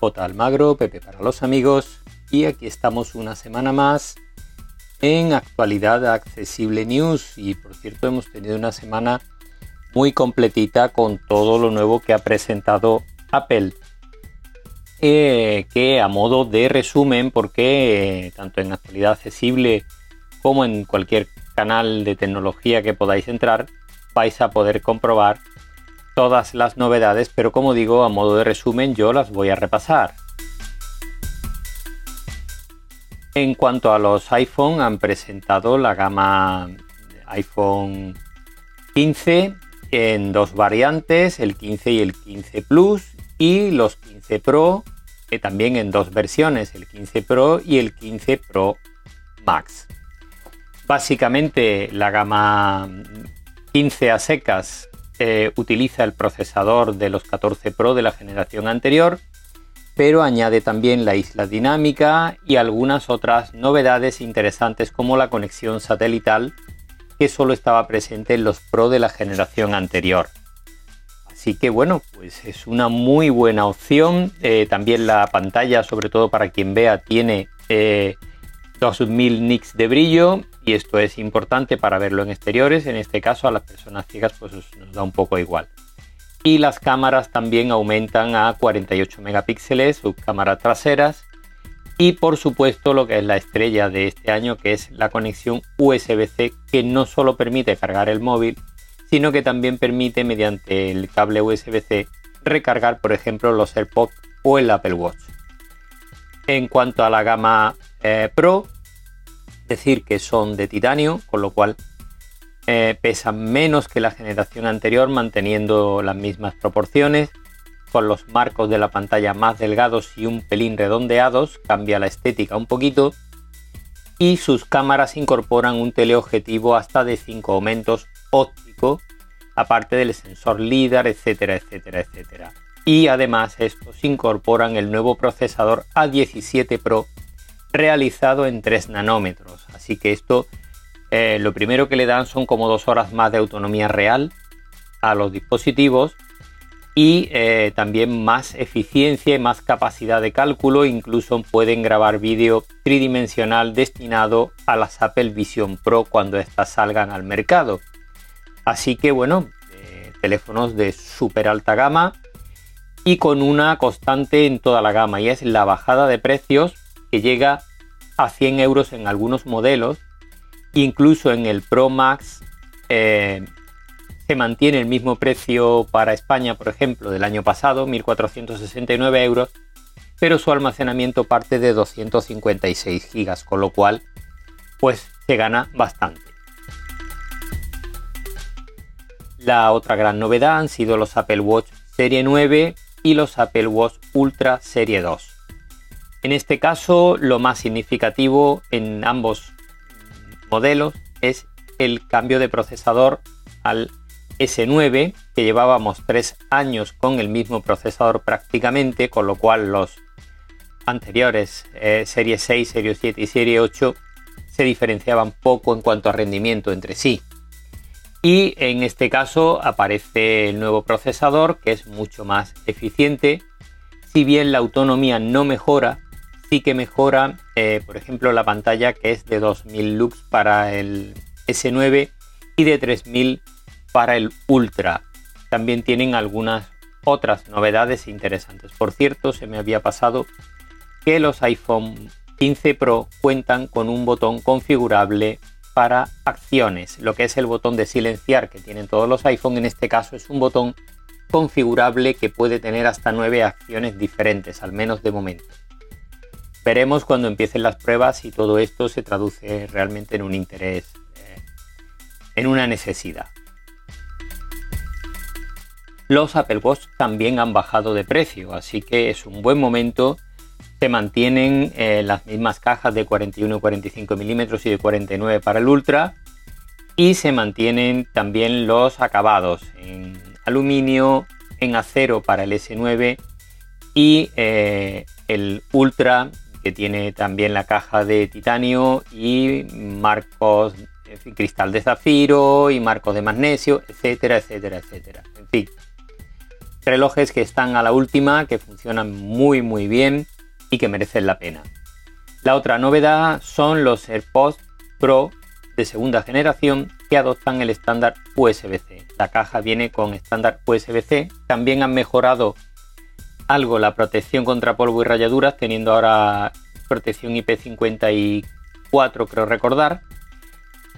J. Almagro, Pepe para los amigos, y aquí estamos una semana más en Actualidad Accesible News. Y por cierto, hemos tenido una semana muy completita con todo lo nuevo que ha presentado Apple. Eh, que a modo de resumen, porque eh, tanto en Actualidad Accesible como en cualquier canal de tecnología que podáis entrar, vais a poder comprobar todas las novedades, pero como digo, a modo de resumen yo las voy a repasar. En cuanto a los iPhone, han presentado la gama iPhone 15 en dos variantes, el 15 y el 15 Plus, y los 15 Pro que también en dos versiones, el 15 Pro y el 15 Pro Max. Básicamente la gama 15 a secas eh, utiliza el procesador de los 14 Pro de la generación anterior, pero añade también la isla dinámica y algunas otras novedades interesantes como la conexión satelital que solo estaba presente en los Pro de la generación anterior. Así que bueno, pues es una muy buena opción. Eh, también la pantalla, sobre todo para quien vea, tiene 2000 eh, nits de brillo y esto es importante para verlo en exteriores. En este caso a las personas ciegas pues nos da un poco igual. Y las cámaras también aumentan a 48 megapíxeles, sus cámaras traseras. Y por supuesto lo que es la estrella de este año, que es la conexión USB-C, que no solo permite cargar el móvil, sino que también permite mediante el cable USB-C recargar, por ejemplo, los AirPods o el Apple Watch. En cuanto a la gama eh, Pro, decir que son de titanio, con lo cual eh, pesan menos que la generación anterior, manteniendo las mismas proporciones. Con los marcos de la pantalla más delgados y un pelín redondeados, cambia la estética un poquito. Y sus cámaras incorporan un teleobjetivo hasta de 5 aumentos óptico, aparte del sensor LIDAR, etcétera, etcétera, etcétera. Y además estos incorporan el nuevo procesador A17 Pro realizado en 3 nanómetros. Así que esto eh, lo primero que le dan son como dos horas más de autonomía real a los dispositivos y eh, también más eficiencia y más capacidad de cálculo. Incluso pueden grabar vídeo tridimensional destinado a las Apple Vision Pro cuando éstas salgan al mercado. Así que bueno, eh, teléfonos de súper alta gama y con una constante en toda la gama y es la bajada de precios que llega a 100 euros en algunos modelos. Incluso en el Pro Max eh, se mantiene el mismo precio para España, por ejemplo, del año pasado, 1.469 euros, pero su almacenamiento parte de 256 gigas, con lo cual pues se gana bastante. La otra gran novedad han sido los Apple Watch Serie 9 y los Apple Watch Ultra Serie 2. En este caso, lo más significativo en ambos modelos es el cambio de procesador al S9, que llevábamos tres años con el mismo procesador prácticamente, con lo cual los anteriores, eh, serie 6, serie 7 y serie 8, se diferenciaban poco en cuanto a rendimiento entre sí. Y en este caso aparece el nuevo procesador que es mucho más eficiente. Si bien la autonomía no mejora, sí que mejora, eh, por ejemplo, la pantalla que es de 2000 lux para el S9 y de 3000 para el Ultra. También tienen algunas otras novedades interesantes. Por cierto, se me había pasado que los iPhone 15 Pro cuentan con un botón configurable para acciones, lo que es el botón de silenciar que tienen todos los iPhone, en este caso es un botón configurable que puede tener hasta nueve acciones diferentes, al menos de momento. Veremos cuando empiecen las pruebas si todo esto se traduce realmente en un interés, eh, en una necesidad. Los Apple Watch también han bajado de precio, así que es un buen momento Se mantienen eh, las mismas cajas de 41 y 45 milímetros y de 49 para el Ultra. Y se mantienen también los acabados en aluminio, en acero para el S9 y eh, el Ultra que tiene también la caja de titanio y marcos cristal de zafiro y marcos de magnesio, etcétera, etcétera, etcétera. En fin, relojes que están a la última, que funcionan muy muy bien y que merecen la pena. La otra novedad son los AirPods Pro de segunda generación que adoptan el estándar USB-C. La caja viene con estándar USB-C. También han mejorado algo la protección contra polvo y rayaduras, teniendo ahora protección IP54, creo recordar.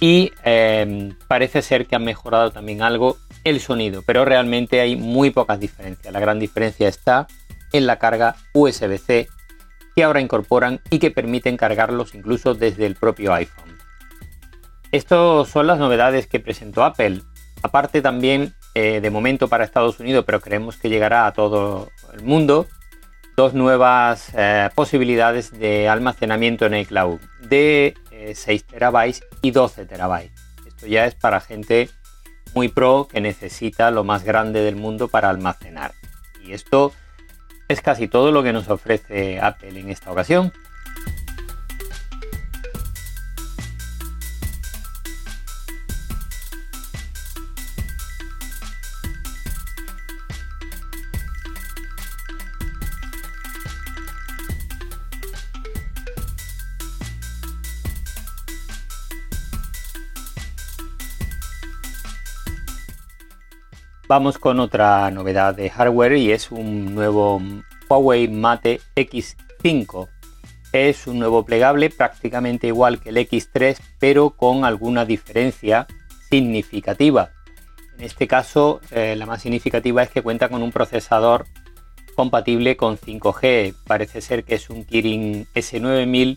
Y em, parece ser que han mejorado también algo el sonido, pero realmente hay muy pocas diferencias. La gran diferencia está en la carga USB-C que ahora incorporan y que permiten cargarlos incluso desde el propio iPhone. Estas son las novedades que presentó Apple. Aparte también, eh, de momento para Estados Unidos, pero creemos que llegará a todo el mundo, dos nuevas eh, posibilidades de almacenamiento en iCloud de 6 eh, terabytes y 12 terabytes. Esto ya es para gente muy pro que necesita lo más grande del mundo para almacenar. Y esto es casi todo lo que nos ofrece Apple en esta ocasión. Vamos con otra novedad de hardware y es un nuevo Huawei Mate X5. Es un nuevo plegable prácticamente igual que el X3 pero con alguna diferencia significativa. En este caso eh, la más significativa es que cuenta con un procesador compatible con 5G. Parece ser que es un Kirin S9000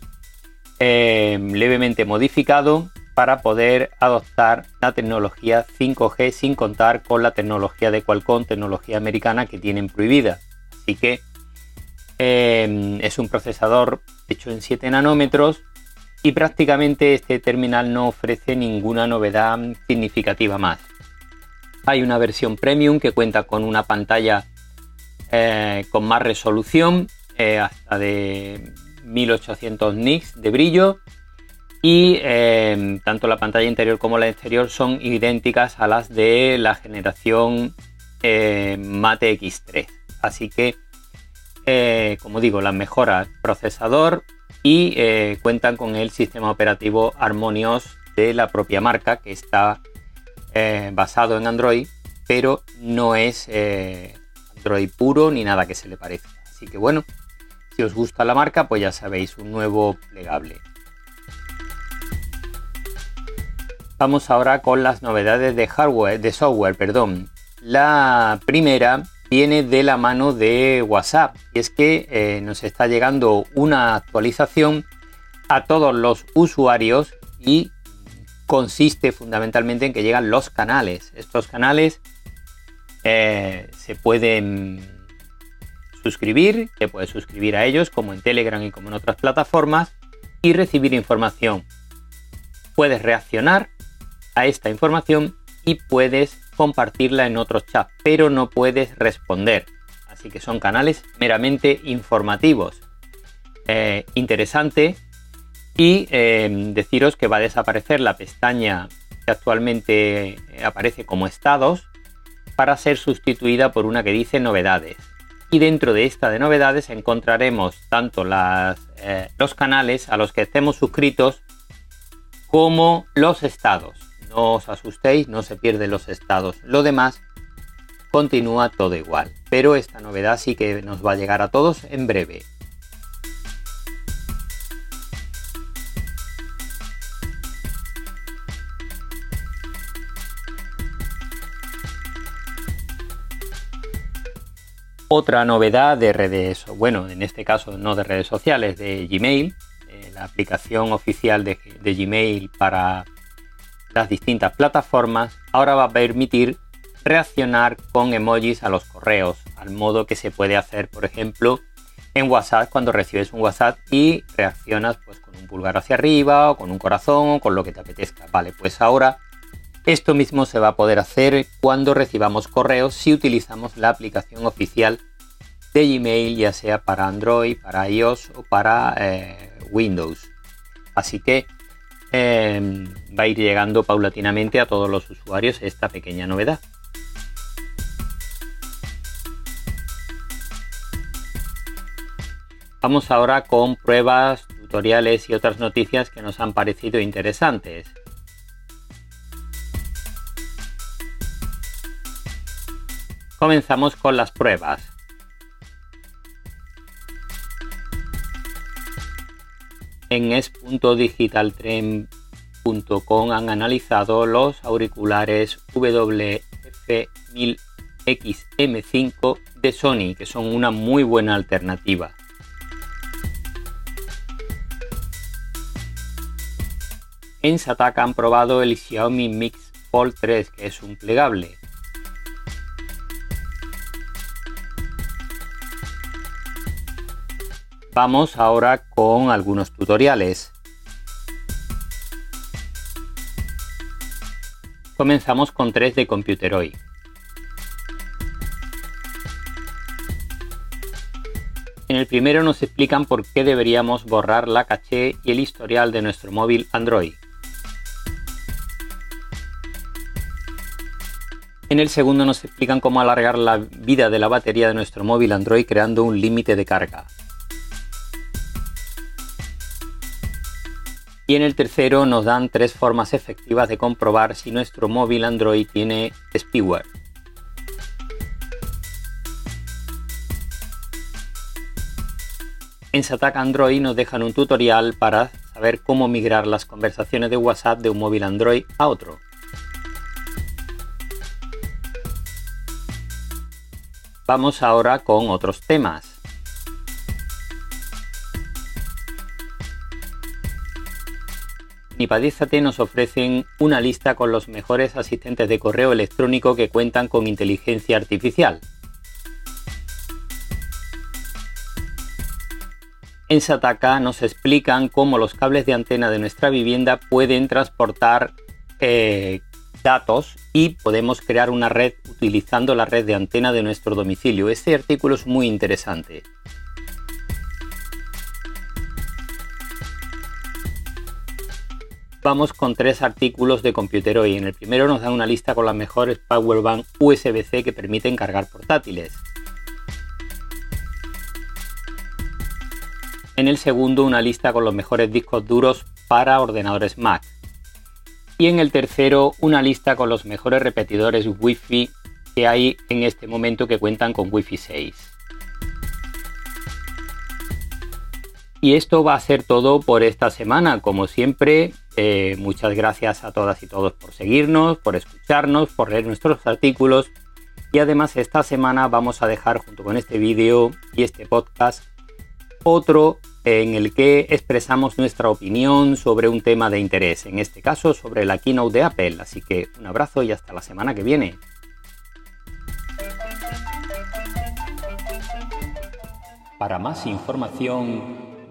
eh, levemente modificado para poder adoptar la tecnología 5G sin contar con la tecnología de Qualcomm, tecnología americana que tienen prohibida. Así que em, es un procesador hecho en 7 nanómetros y prácticamente este terminal no ofrece ninguna novedad significativa más. Hay una versión premium que cuenta con una pantalla eh, con más resolución, eh, hasta de 1800 nits de brillo y em, tanto la pantalla interior como la exterior son idénticas a las de la generación eh, Mate X3. Así que, eh, como digo, las mejoras procesador y eh, cuentan con el sistema operativo Harmonious de la propia marca que está basado en Android, pero no es Android puro ni nada que se le parezca. Así que bueno, si os gusta la marca, pues ya sabéis, un nuevo plegable. Vamos ahora con las novedades de hardware, de software, perdón. La primera viene de la mano de WhatsApp y es que eh, nos está llegando una actualización a todos los usuarios y consiste fundamentalmente en que llegan los canales. Estos canales eh, se pueden suscribir, te puedes suscribir a ellos como en Telegram y como en otras plataformas y recibir información. Puedes reaccionar a esta información y puedes compartirla en otros chats, pero no puedes responder. Así que son canales meramente informativos. Eh, interesante. Y eh, deciros que va a desaparecer la pestaña que actualmente aparece como estados para ser sustituida por una que dice novedades. Y dentro de esta de novedades encontraremos tanto eh, los canales a los que estemos suscritos como los estados. No os asustéis, no se pierden los estados. Lo demás continúa todo igual. Pero esta novedad sí que nos va a llegar a todos en breve. Otra novedad de redes, bueno, en este caso no de redes sociales, de Gmail, eh, la aplicación oficial de Gmail para las distintas plataformas, ahora va a permitir reaccionar con emojis a los correos, al modo que se puede hacer, por ejemplo, en WhatsApp cuando recibes un WhatsApp y reaccionas pues con un pulgar hacia arriba o con un corazón o con lo que te apetezca. Vale, pues ahora esto mismo se va a poder hacer cuando recibamos correos si utilizamos la aplicación oficial de Gmail, ya sea para Android, para iOS o para eh, Windows. Así que em, va a ir llegando paulatinamente a todos los usuarios esta pequeña novedad. Vamos ahora con pruebas, tutoriales y otras noticias que nos han parecido interesantes. Comenzamos con las pruebas. En es.digitaltrend.com han analizado los auriculares WF-1000XM5 de Sony, que son una muy buena alternativa. En Sataka han probado el Xiaomi Mix Fold 3, que es un plegable. Vamos ahora con algunos tutoriales. Comenzamos con 3 de Computeroid. En el primero nos explican por qué deberíamos borrar la caché y el historial de nuestro móvil Android. En el segundo nos explican cómo alargar la vida de la batería de nuestro móvil Android creando un límite de carga. Y en el tercero nos dan tres formas efectivas de comprobar si nuestro móvil Android tiene spyware. En Satac Android nos dejan un tutorial para saber cómo migrar las conversaciones de WhatsApp de un móvil Android a otro. Vamos ahora con otros temas. Nipadízate nos ofrecen una lista con los mejores asistentes de correo electrónico que cuentan con inteligencia artificial. En Sataka nos explican cómo los cables de antena de nuestra vivienda pueden transportar eh, datos y podemos crear una red utilizando la red de antena de nuestro domicilio. Este artículo es muy interesante. Vamos con tres artículos de Computeroid. En el primero nos dan una lista con las mejores powerbank USB-C que permiten cargar portátiles. En el segundo una lista con los mejores discos duros para ordenadores Mac. Y en el tercero una lista con los mejores repetidores Wi-Fi que hay en este momento que cuentan con Wi-Fi 6. Y esto va a ser todo por esta semana. Como siempre, eh, muchas gracias a todas y todos por seguirnos, por escucharnos, por leer nuestros artículos. Y además esta semana vamos a dejar junto con este vídeo y este podcast otro en el que expresamos nuestra opinión sobre un tema de interés, en este caso sobre la keynote de Apple. Así que un abrazo y hasta la semana que viene. Para más información